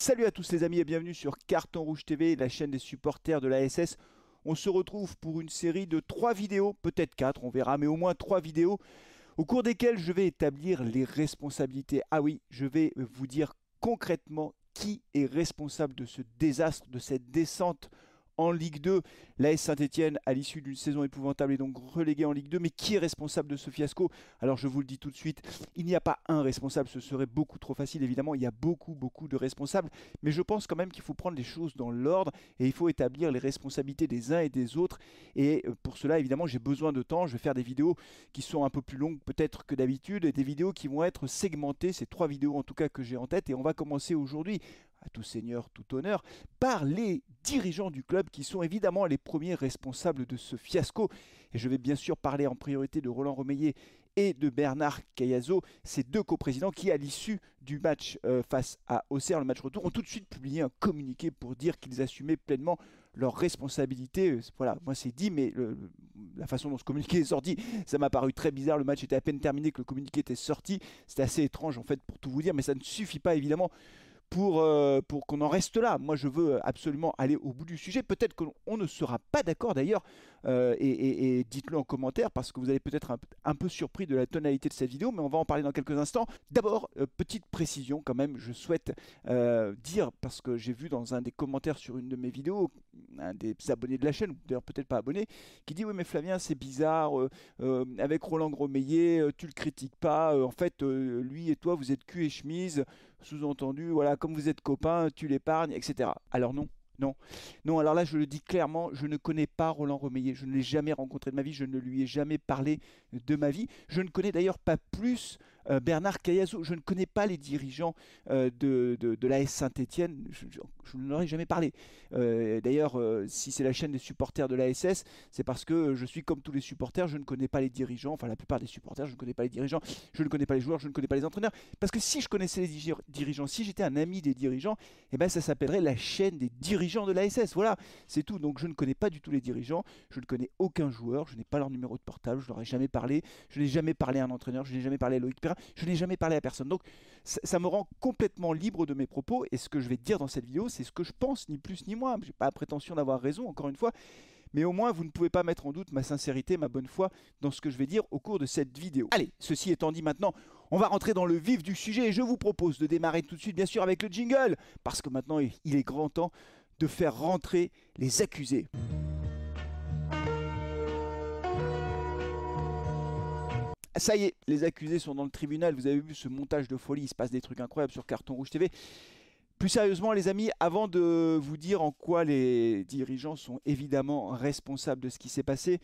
Salut à tous les amis et bienvenue sur Carton Rouge TV, la chaîne des supporters de la SS. On se retrouve pour une série de 3 vidéos, peut-être 4, on verra, mais au moins 3 vidéos, au cours desquelles je vais établir les responsabilités. Ah oui, je vais vous dire concrètement qui est responsable de ce désastre, de cette descente en Ligue 2. L'AS Saint-Etienne, à l'issue d'une saison épouvantable, est donc relégué en Ligue 2. Mais qui est responsable de ce fiasco? Alors je vous le dis tout de suite, il n'y a pas un responsable, ce serait beaucoup trop facile. Évidemment, il y a beaucoup, beaucoup de responsables. Mais je pense quand même qu'il faut prendre les choses dans l'ordre et il faut établir les responsabilités des uns et des autres. Et euh, pour cela, évidemment, j'ai besoin de temps. Je vais faire des vidéos qui sont un peu plus longues peut-être que d'habitude et des vidéos qui vont être segmentées. C'est trois vidéos en tout cas que j'ai en tête et on va commencer aujourd'hui à tout seigneur, tout honneur, par les dirigeants du club qui sont évidemment les premiers responsables de ce fiasco. Et je vais bien sûr parler en priorité de Roland Romeillet et de Bernard Cayazo, ces deux coprésidents qui, à l'issue du match euh, face à Auxerre, le match retour, ont tout de suite publié un communiqué pour dire qu'ils assumaient pleinement leurs responsabilités. Euh, voilà, moi c'est dit, mais la façon dont ce communiqué est sorti, ça m'a paru très bizarre. Le match était à peine terminé que le communiqué était sorti. C'était assez étrange en fait pour tout vous dire, mais ça ne suffit pas évidemment pour, euh, pour qu'on en reste là. Moi, je veux absolument aller au bout du sujet. Peut-être qu'on ne sera pas d'accord d'ailleurs, euh, et, dites-le en commentaire, parce que vous allez peut-être un, peu surpris de la tonalité de cette vidéo, mais on va en parler dans quelques instants. D'abord, euh, petite précision quand même, je souhaite dire, parce que j'ai vu dans un des commentaires sur une de mes vidéos, un des abonnés de la chaîne, d'ailleurs peut-être pas abonné, qui dit, oui mais Flavien, c'est bizarre, avec Roland Gromeillet, tu le critiques pas, en fait, lui et toi, vous êtes cul et chemise, sous-entendu, voilà, comme vous êtes copains, tu l'épargnes, etc. Alors non, non, non, alors là je le dis clairement, je ne connais pas Roland Romeillet, je ne l'ai jamais rencontré de ma vie, je ne lui ai jamais parlé de ma vie. Je ne connais d'ailleurs pas plus euh, Bernard Cayazo, je ne connais pas les dirigeants euh, de, de, de l'AS Saint-Etienne, je, ne leur ai jamais parlé. Euh, d'ailleurs, si c'est la chaîne des supporters de l'ASS, c'est parce que je suis comme tous les supporters, je ne connais pas les dirigeants, enfin la plupart des supporters, je ne connais pas les dirigeants, je ne connais pas les joueurs, je ne connais pas les entraîneurs. Parce que si je connaissais les dirigeants, si j'étais un ami des dirigeants, eh ben ça s'appellerait la chaîne des dirigeants de l'ASS. Voilà, c'est tout. Donc je ne connais pas du tout les dirigeants, je ne connais aucun joueur, je n'ai pas leur numéro de portable, je leur ai jamais parlé, je n'ai jamais parlé à un entraîneur, je n'ai jamais parlé à Loïc Perrin. Je n'ai jamais parlé à personne. Donc ça, me rend complètement libre de mes propos. Et ce que je vais dire dans cette vidéo, c'est ce que je pense, ni plus ni moins. Je n'ai pas la prétention d'avoir raison, encore une fois. Mais au moins, vous ne pouvez pas mettre en doute ma sincérité, ma bonne foi dans ce que je vais dire au cours de cette vidéo. Allez, ceci étant dit maintenant, on va rentrer dans le vif du sujet et je vous propose de démarrer tout de suite, bien sûr, avec le jingle. Parce que maintenant, il est grand temps de faire rentrer les accusés. Ça y est, les accusés sont dans le tribunal. Vous avez vu ce montage de folie, il se passe des trucs incroyables sur Carton Rouge TV. Plus sérieusement, les amis, avant de vous dire en quoi les dirigeants sont évidemment responsables de ce qui s'est passé,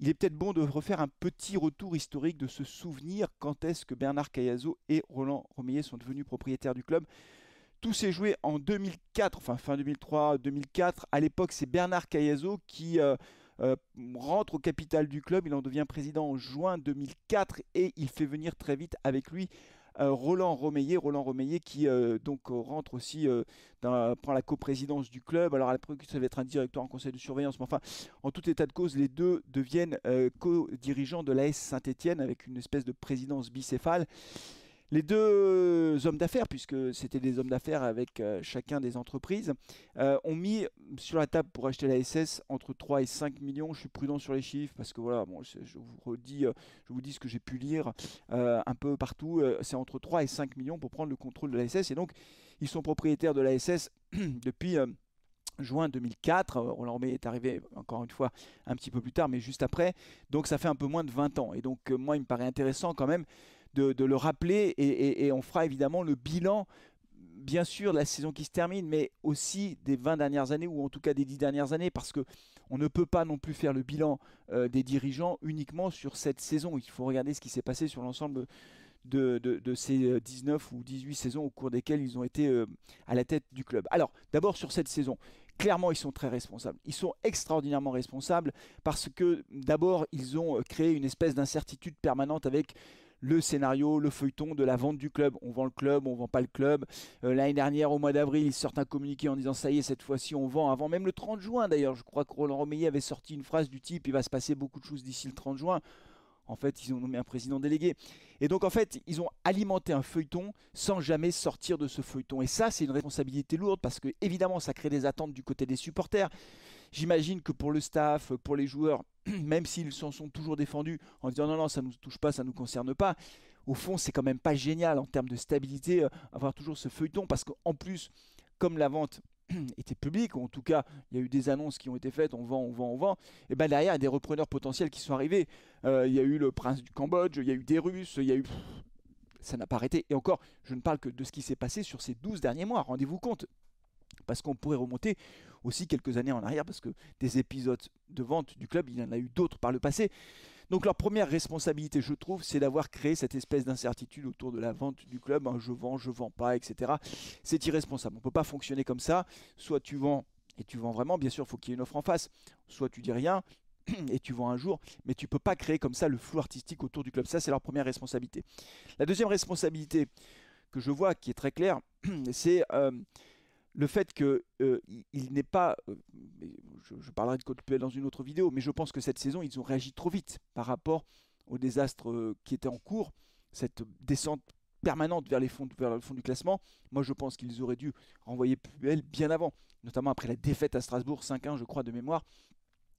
il est peut-être bon de refaire un petit retour historique, de se souvenir quand est-ce que Bernard Cayazo et Roland Romeillet sont devenus propriétaires du club? Tout s'est joué en 2004, enfin fin 2003-2004. À l'époque, c'est Bernard Cayazo qui euh, euh, rentre au capital du club. Il en devient président en juin 2004 et il fait venir très vite avec lui euh, Roland Romeillet. Roland Romeillet qui euh, donc rentre aussi, prend la coprésidence du club. Alors à l'époque, ça va être un directeur en conseil de surveillance, mais enfin, en tout état de cause, les deux deviennent co-dirigeants de l'AS Saint-Etienne avec une espèce de présidence bicéphale. Les deux hommes d'affaires, puisque c'était des hommes d'affaires avec euh, chacun des entreprises, euh, ont mis sur la table pour acheter la SS entre 3 et 5 millions. Je suis prudent sur les chiffres parce que voilà, je, vous redis, euh, je vous dis ce que j'ai pu lire un peu partout. C'est entre 3 et 5 millions pour prendre le contrôle de la SS. Et donc, ils sont propriétaires de la SS depuis juin 2004. Roland May est arrivé encore une fois un petit peu plus tard, mais juste après. Donc ça fait un peu moins de 20 ans. Et donc moi, il me paraît intéressant quand même de, le rappeler et, on fera évidemment le bilan bien sûr de la saison qui se termine, mais aussi des 20 dernières années, ou en tout cas des 10 dernières années, parce que on ne peut pas non plus faire le bilan euh, des dirigeants uniquement sur cette saison. Il faut regarder ce qui s'est passé sur l'ensemble de, ces 19 ou 18 saisons au cours desquelles ils ont été euh, à la tête du club. Alors, d'abord sur cette saison. Clairement, ils sont très responsables. Ils sont extraordinairement responsables parce que d'abord, ils ont euh, créé une espèce d'incertitude permanente avec le scénario, le feuilleton de la vente du club. On vend le club, on vend pas le club. Euh, l'année dernière, au mois d'avril, ils sortent un communiqué en disant ça y est, cette fois-ci on vend. Avant même le 30 juin d'ailleurs, je crois que Roland Romeillet avait sorti une phrase du type il va se passer beaucoup de choses d'ici le 30 juin. En fait, ils ont nommé un président délégué. Et donc, en fait, ils ont alimenté un feuilleton sans jamais sortir de ce feuilleton. Et ça, c'est une responsabilité lourde parce que, évidemment, ça crée des attentes du côté des supporters. J'imagine que pour le staff, pour les joueurs, même s'ils s'en sont toujours défendus en disant non, non, ça ne nous touche pas, ça ne nous concerne pas, au fond, c'est quand même pas génial en termes de stabilité, euh, avoir toujours ce feuilleton parce qu'en plus, comme la vente était publique, ou en tout cas il y a eu des annonces qui ont été faites, on vend, on vend, on vend, et ben derrière il y a des repreneurs potentiels qui sont arrivés. Euh, il y a eu le prince du Cambodge, il y a eu des Russes, il y a eu... Ça n'a pas arrêté. Et encore, je ne parle que de ce qui s'est passé sur ces 12 derniers mois, rendez-vous compte. Parce qu'on pourrait remonter aussi quelques années en arrière, parce que des épisodes de vente du club, il y en a eu d'autres par le passé. Donc leur première responsabilité, je trouve, c'est d'avoir créé cette espèce d'incertitude autour de la vente du club. Hein, je vends, je vends pas, etc. C'est irresponsable. On ne peut pas fonctionner comme ça. Soit tu vends et tu vends vraiment, bien sûr, il faut qu'il y ait une offre en face. Soit tu dis rien et tu vends un jour, mais tu peux pas créer comme ça le flou artistique autour du club. Ça, c'est leur première responsabilité. La deuxième responsabilité que je vois, qui est très claire, c'est euh, le fait qu'il euh, n'est pas, euh, je, parlerai de Coldplay dans une autre vidéo, mais je pense que cette saison, ils ont réagi trop vite par rapport au désastre euh, qui était en cours, cette descente permanente vers, vers le fond du classement. Moi, je pense qu'ils auraient dû renvoyer Puel bien avant, notamment après la défaite à Strasbourg, 5-1, je crois, de mémoire.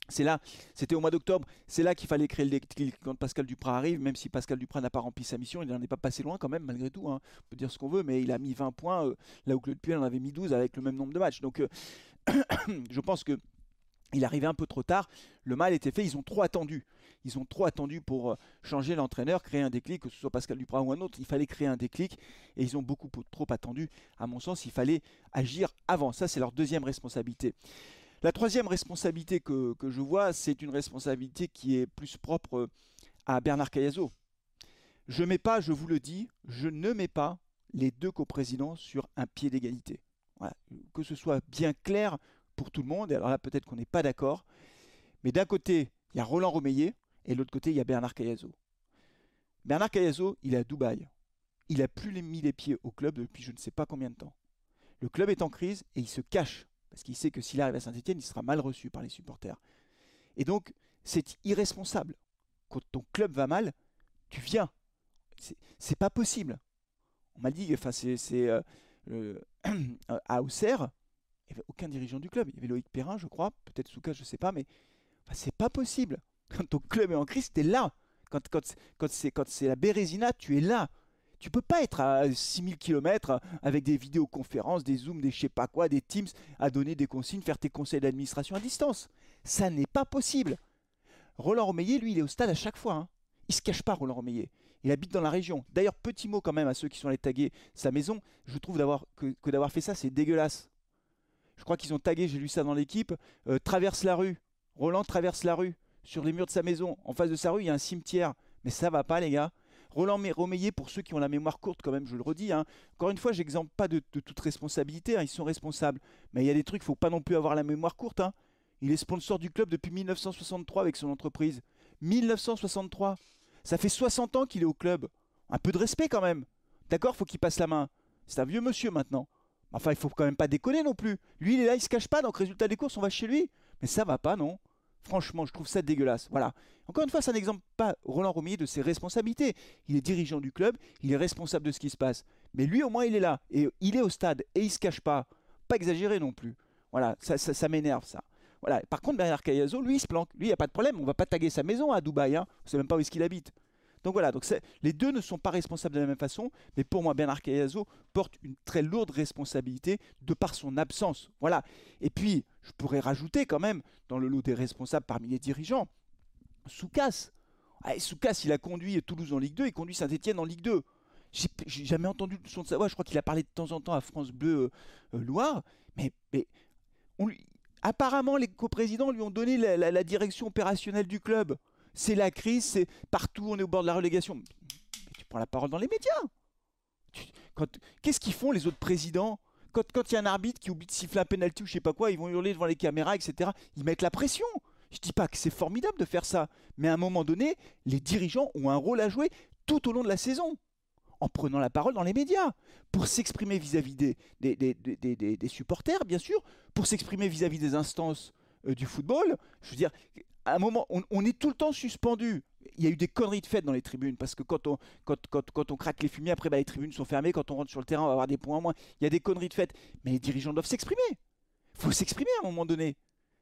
C'est là, c'était au mois d'octobre, c'est là qu'il fallait créer le déclic quand Pascal Duprat arrive, même si Pascal Duprat n'a pas rempli sa mission, il n'en est pas passé loin quand même, malgré tout. Hein. On peut dire ce qu'on veut, mais il a mis 20 points, euh, là où Claude Puel en avait mis 12 avec le même nombre de matchs. Donc euh, je pense que il arrivait un peu trop tard, le mal était fait, ils ont trop attendu. Ils ont trop attendu pour euh, changer l'entraîneur, créer un déclic, que ce soit Pascal Duprat ou un autre. Il fallait créer un déclic et ils ont beaucoup trop attendu. À mon sens, il fallait agir avant. Ça, c'est leur deuxième responsabilité. La troisième responsabilité que, je vois, c'est une responsabilité qui est plus propre à Bernard Cayazo. Je mets pas, je vous le dis, je ne mets pas les deux coprésidents sur un pied d'égalité. Que ce soit bien clair pour tout le monde, alors là peut-être qu'on n'est pas d'accord, mais d'un côté, il y a Roland Romeillet, et de l'autre côté, il y a Bernard Cayazo. Bernard Cayazo, il est à Dubaï. Il n'a plus mis les pieds au club depuis je ne sais pas combien de temps. Le club est en crise et il se cache parce qu'il sait que s'il arrive à Saint-Etienne, il sera mal reçu par les supporters. Et donc, c'est irresponsable. Quand ton club va mal, tu viens. C'est pas possible. On m'a dit, enfin, c'est euh, à Auxerre, il n'y avait aucun dirigeant du club. Il y avait Loïc Perrin, je crois, peut-être Souka, je ne sais pas, mais c'est pas possible. Quand ton club est en crise, tu es là. Quand, quand, quand c'est la Bérésina, tu es là. Tu peux pas être à 6000 km avec des vidéoconférences, des zooms, des je sais pas quoi, des Teams, à donner des consignes, faire tes conseils d'administration à distance. Ça n'est pas possible. Roland Romeillet, lui, il est au stade à chaque fois. Hein. Il se cache pas, Roland Romeillet. Il habite dans la région. D'ailleurs, petit mot quand même à ceux qui sont allés taguer sa maison. Je trouve que, d'avoir fait ça, c'est dégueulasse. Je crois qu'ils ont tagué, j'ai lu ça dans l'équipe, euh, traverse la rue. Roland traverse la rue. Sur les murs de sa maison, en face de sa rue, il y a un cimetière. Mais ça va pas, les gars. Roland Romeillet, pour ceux qui ont la mémoire courte, quand même, je le redis. Hein. Encore une fois, j'exemple pas de, toute responsabilité. Hein, ils sont responsables. Mais il y a des trucs, faut pas non plus avoir la mémoire courte. Hein. Il est sponsor du club depuis 1963 avec son entreprise. 1963. Ça fait 60 ans qu'il est au club. Un peu de respect quand même. D'accord, faut qu'il passe la main. C'est un vieux monsieur maintenant. Enfin, il faut quand même pas déconner non plus. Lui, il est là, il se cache pas. Donc, résultat des courses, on va chez lui. Mais ça va pas, non Franchement, je trouve ça dégueulasse. Voilà. Encore une fois, ça n'exemple pas Roland Romier de ses responsabilités. Il est dirigeant du club, il est responsable de ce qui se passe. Mais lui, au moins, il est là. Et il est au stade. Et il se cache pas. Pas exagéré non plus. Voilà, ça, m'énerve, ça. Voilà. Par contre, Bernard Cayazo, lui, il se planque. Lui, il n'y a pas de problème. On va pas taguer sa maison à Dubaï. Hein. On ne sait même pas où est-ce qu'il habite. Donc voilà, donc les deux ne sont pas responsables de la même façon, mais pour moi, Bernard Cayazo porte une très lourde responsabilité de par son absence. Voilà. Et puis, je pourrais rajouter quand même, dans le lot des responsables parmi les dirigeants, Soukas. Ah, Soukas, il a conduit Toulouse en Ligue 2, il conduit Saint-Etienne en Ligue 2. J'ai jamais entendu le son de sa voix, je crois qu'il a parlé de temps en temps à France Bleu euh, Loire, mais, mais apparemment les coprésidents lui ont donné la direction opérationnelle du club c'est la crise, c'est partout, on est au bord de la relégation. Mais tu prends la parole dans les médias. Qu'est-ce qu'ils font les autres présidents? Quand il y a un arbitre qui oublie de siffler un penalty ou je sais pas quoi, ils vont hurler devant les caméras, etc. Ils mettent la pression. Je dis pas que c'est formidable de faire ça, mais à un moment donné, les dirigeants ont un rôle à jouer tout au long de la saison, en prenant la parole dans les médias, pour s'exprimer vis-à-vis des, supporters, bien sûr, pour s'exprimer vis-à-vis des instances euh, du football. Je veux dire, à un moment, on, est tout le temps suspendu. Il y a eu des conneries de fête dans les tribunes parce que quand on, quand, quand, on craque les fumiers, après bah, les tribunes sont fermées. Quand on rentre sur le terrain, on va avoir des points en moins. Il y a des conneries de fête. Mais les dirigeants doivent s'exprimer. Il faut s'exprimer à un moment donné.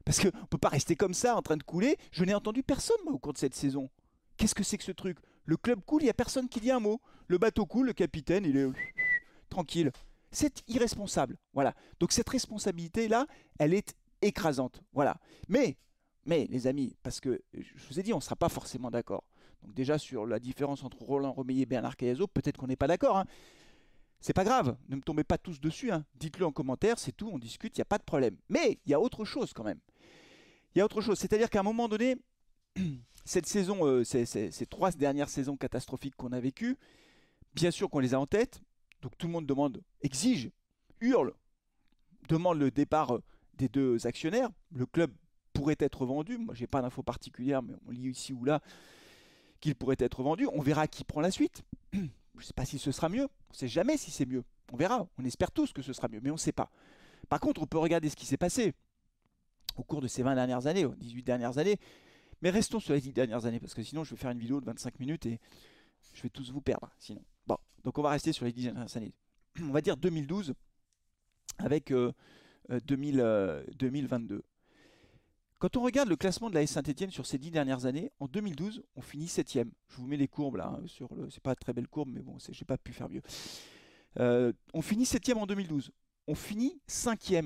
Parce qu'on ne peut pas rester comme ça en train de couler. Je n'ai entendu personne moi, au cours de cette saison. Qu'est-ce que c'est que ce truc? Le club coule, il n'y a personne qui dit un mot. Le bateau coule, le capitaine, il est tranquille. C'est irresponsable. Voilà. Donc cette responsabilité-là, elle est écrasante. Voilà. Mais, mais les amis, parce que je vous ai dit, on ne sera pas forcément d'accord. Donc déjà sur la différence entre Roland Romeyer et Bernard Cayazo, peut-être qu'on n'est pas d'accord. Hein. C'est pas grave, ne me tombez pas tous dessus. Hein. Dites-le en commentaire, c'est tout, on discute, il n'y a pas de problème. Mais il y a autre chose quand même. Il y a autre chose, c'est-à-dire qu'à un moment donné, cette saison, euh, ces, ces, trois dernières saisons catastrophiques qu'on a vécues, bien sûr qu'on les a en tête. Donc tout le monde demande, exige, hurle, demande le départ euh, des deux actionnaires. Le club pourrait être vendu. Moi, j'ai pas d'infos particulières, mais on lit ici ou là qu'il pourrait être vendu. On verra qui prend la suite. Je ne sais pas si ce sera mieux. On ne sait jamais si c'est mieux. On verra. On espère tous que ce sera mieux, mais on ne sait pas. Par contre, on peut regarder ce qui s'est passé au cours de ces 20 dernières années, 18 dernières années. Mais restons sur les 10 dernières années, parce que sinon je vais faire une vidéo de 25 minutes et je vais tous vous perdre. Sinon. Bon, donc on va rester sur les 10 dernières années. On va dire 2012 avec 2022. Euh, euh, Quand on regarde le classement de la S Saint-Etienne sur ces 10 dernières années, en 2012, on finit 7 Je vous mets les courbes là, hein, sur le. C'est pas très belle courbe, mais bon, j'ai pas pu faire mieux. Euh, on finit 7 en 2012. On finit 5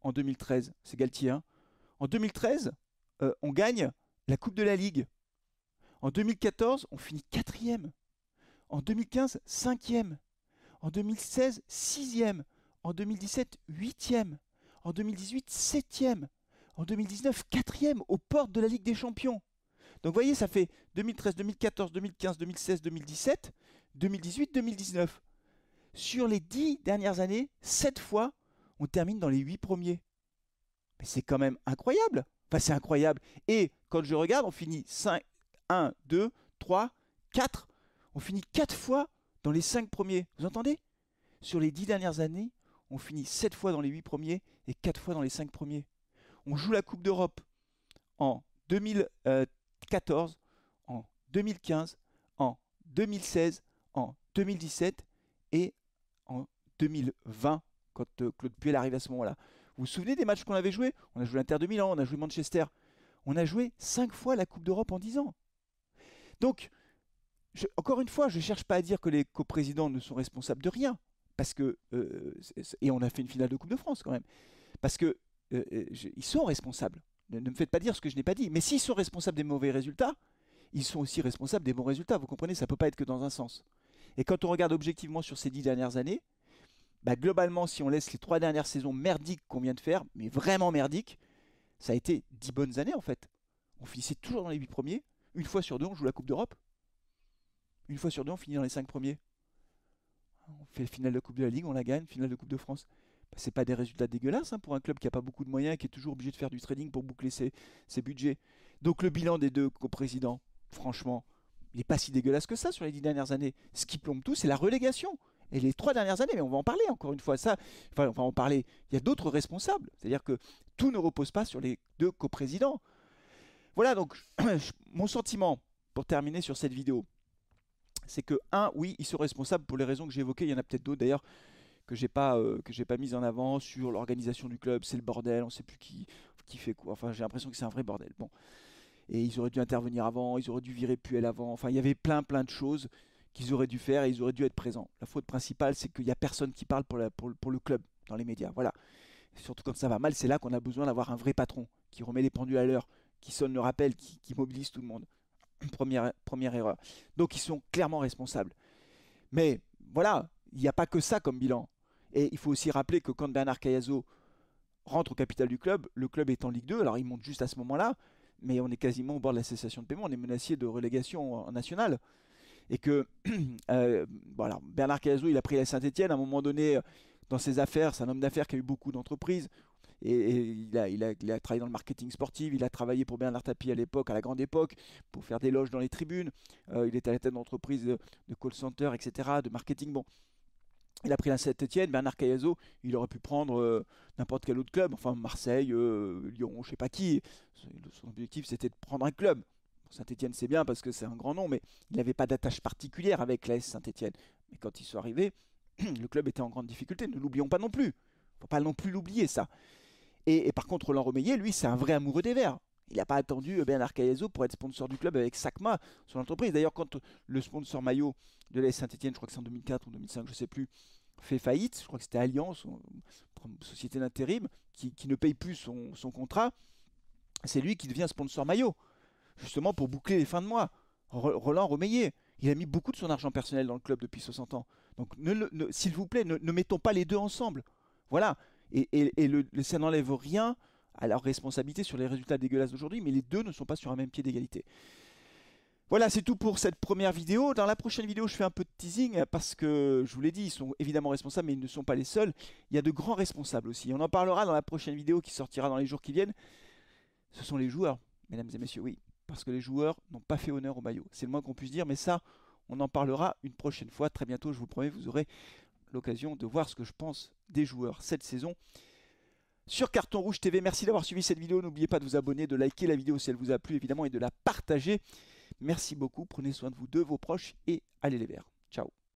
en 2013. C'est Galtier. Hein. En 2013, on gagne la Coupe de la Ligue. En 2014, on finit quatrième. En 2015, cinquième. En 2016, sixième. En 2017, huitième. En 2018, septième. En 2019, quatrième aux portes de la Ligue des Champions. Donc vous voyez, ça fait 2013, 2014, 2015, 2016, 2017, 2018, 2019. Sur les dix dernières années, sept fois, on termine dans les huit premiers. Mais c'est quand même incroyable. Enfin, c'est incroyable. Et quand je regarde, on finit 5, 1, 2, 3, 4. On finit 4 fois dans les 5 premiers. Vous entendez? Sur les 10 dernières années, on finit 7 fois dans les 8 premiers et 4 fois dans les 5 premiers. On joue la Coupe d'Europe en 2014, en 2015, en 2016, en 2017 et en 2020, quand euh, Claude Puel arrive à ce moment-là. Vous vous souvenez des matchs qu'on avait joués? On a joué l'Inter de Milan, on a joué Manchester. On a joué 5 fois la Coupe d'Europe en 10 ans. Donc, encore une fois, je ne cherche pas à dire que les coprésidents ne sont responsables de rien. Parce que, euh, et on a fait une finale de Coupe de France quand même. Parce que euh, euh, ils sont responsables. Ne, me faites pas dire ce que je n'ai pas dit. Mais s'ils sont responsables des mauvais résultats, ils sont aussi responsables des bons résultats. Vous comprenez, ça ne peut pas être que dans un sens. Et quand on regarde objectivement sur ces dix dernières années, bah, globalement, si on laisse les trois dernières saisons merdiques qu'on vient de faire, mais vraiment merdiques, ça a été dix bonnes années en fait. On finissait toujours dans les huit premiers. Une fois sur deux, on joue la Coupe d'Europe. Une fois sur deux, on finit dans les cinq premiers. On fait la finale de la Coupe de la Ligue, on la gagne, finale de Coupe de France. C'est pas des résultats dégueulasses hein, pour un club qui n'a pas beaucoup de moyens et qui est toujours obligé de faire du trading pour boucler ses, ses budgets. Donc le bilan des deux coprésidents, franchement, il n'est pas si dégueulasse que ça sur les dix dernières années. Ce qui plombe tout, c'est la relégation. Et les trois dernières années, mais on va en parler encore une fois. Ça, enfin, on va en parler. Il y a d'autres responsables. C'est-à-dire que tout ne repose pas sur les deux coprésidents. Voilà donc mon sentiment pour terminer sur cette vidéo. C'est que, un, oui, ils sont responsables pour les raisons que j'ai évoquées. Il y en a peut-être d'autres d'ailleurs que j'ai pas euh, que j'ai pas mis en avant sur l'organisation du club. C'est le bordel. On sait plus qui qui fait quoi. Enfin, j'ai l'impression que c'est un vrai bordel. Bon. Et ils auraient dû intervenir avant. Ils auraient dû virer Puel avant. Enfin, il y avait plein plein de choses qu'ils auraient dû faire et ils auraient dû être présents. La faute principale, c'est qu'il n'y a personne qui parle pour, la, pour, le club dans les médias. Voilà. surtout quand ça va mal, c'est là qu'on a besoin d'avoir un vrai patron qui remet les pendules à l'heure, qui sonne le rappel, qui, mobilise tout le monde. Première, première erreur. Donc ils sont clairement responsables. Mais voilà, il n'y a pas que ça comme bilan. Et il faut aussi rappeler que quand Bernard Cayazo rentre au capital du club, le club est en Ligue 2, alors il monte juste à ce moment-là, mais on est quasiment au bord de la cessation de paiement, on est menacé de relégation en nationale et que euh, Bernard Cazot, il a pris la Saint-Etienne à un moment donné euh, dans ses affaires. C'est un homme d'affaires qui a eu beaucoup d'entreprises. Et, il, a, il, a, travaillé dans le marketing sportif, il a travaillé pour Bernard Tapie à l'époque, à la grande époque, pour faire des loges dans les tribunes. Euh, il était à la tête d'entreprises de, call center, etc., de marketing. Bon. Il a pris la Saint-Etienne, Bernard Cayazo, il aurait pu prendre euh, n'importe quel autre club, enfin Marseille, euh, Lyon, je sais pas qui. Son objectif c'était de prendre un club. Saint-Etienne c'est bien parce que c'est un grand nom, mais il n'avait pas d'attache particulière avec l'AS Saint-Etienne. Mais quand ils sont arrivés, le club était en grande difficulté, ne l'oublions pas non plus. Il ne faut pas non plus l'oublier ça. Et, par contre, Roland Romeillet, lui, c'est un vrai amoureux des Verts. Il n'a pas attendu Bernard Cayazo pour être sponsor du club avec SACMA, son entreprise. D'ailleurs, quand le sponsor maillot de l'AS Saint-Etienne, je crois que c'est en 2004 ou 2005, je ne sais plus, fait faillite, je crois que c'était Alliance, société d'intérim, qui, ne paye plus son, contrat, c'est lui qui devient sponsor maillot, justement pour boucler les fins de mois. Roland Romeillet, il a mis beaucoup de son argent personnel dans le club depuis 60 ans. Donc, s'il vous plaît, ne, mettons pas les deux ensemble. Voilà. Et, le, ça n'enlève rien à leur responsabilité sur les résultats dégueulasses d'aujourd'hui, mais les deux ne sont pas sur un même pied d'égalité. Voilà, c'est tout pour cette première vidéo. Dans la prochaine vidéo, je fais un peu de teasing parce que, je vous l'ai dit, ils sont évidemment responsables, mais ils ne sont pas les seuls. Il y a de grands responsables aussi. On en parlera dans la prochaine vidéo qui sortira dans les jours qui viennent. Ce sont les joueurs, mesdames et messieurs, oui. Parce que les joueurs n'ont pas fait honneur au maillot. C'est le moins qu'on puisse dire, mais ça, on en parlera une prochaine fois. Très bientôt, je vous promets, vous aurez l'occasion de voir ce que je pense des joueurs cette saison sur Carton Rouge TV. Merci d'avoir suivi cette vidéo. N'oubliez pas de vous abonner, de liker la vidéo si elle vous a plu évidemment et de la partager. Merci beaucoup. Prenez soin de vous, de vos proches et allez les verts. Ciao.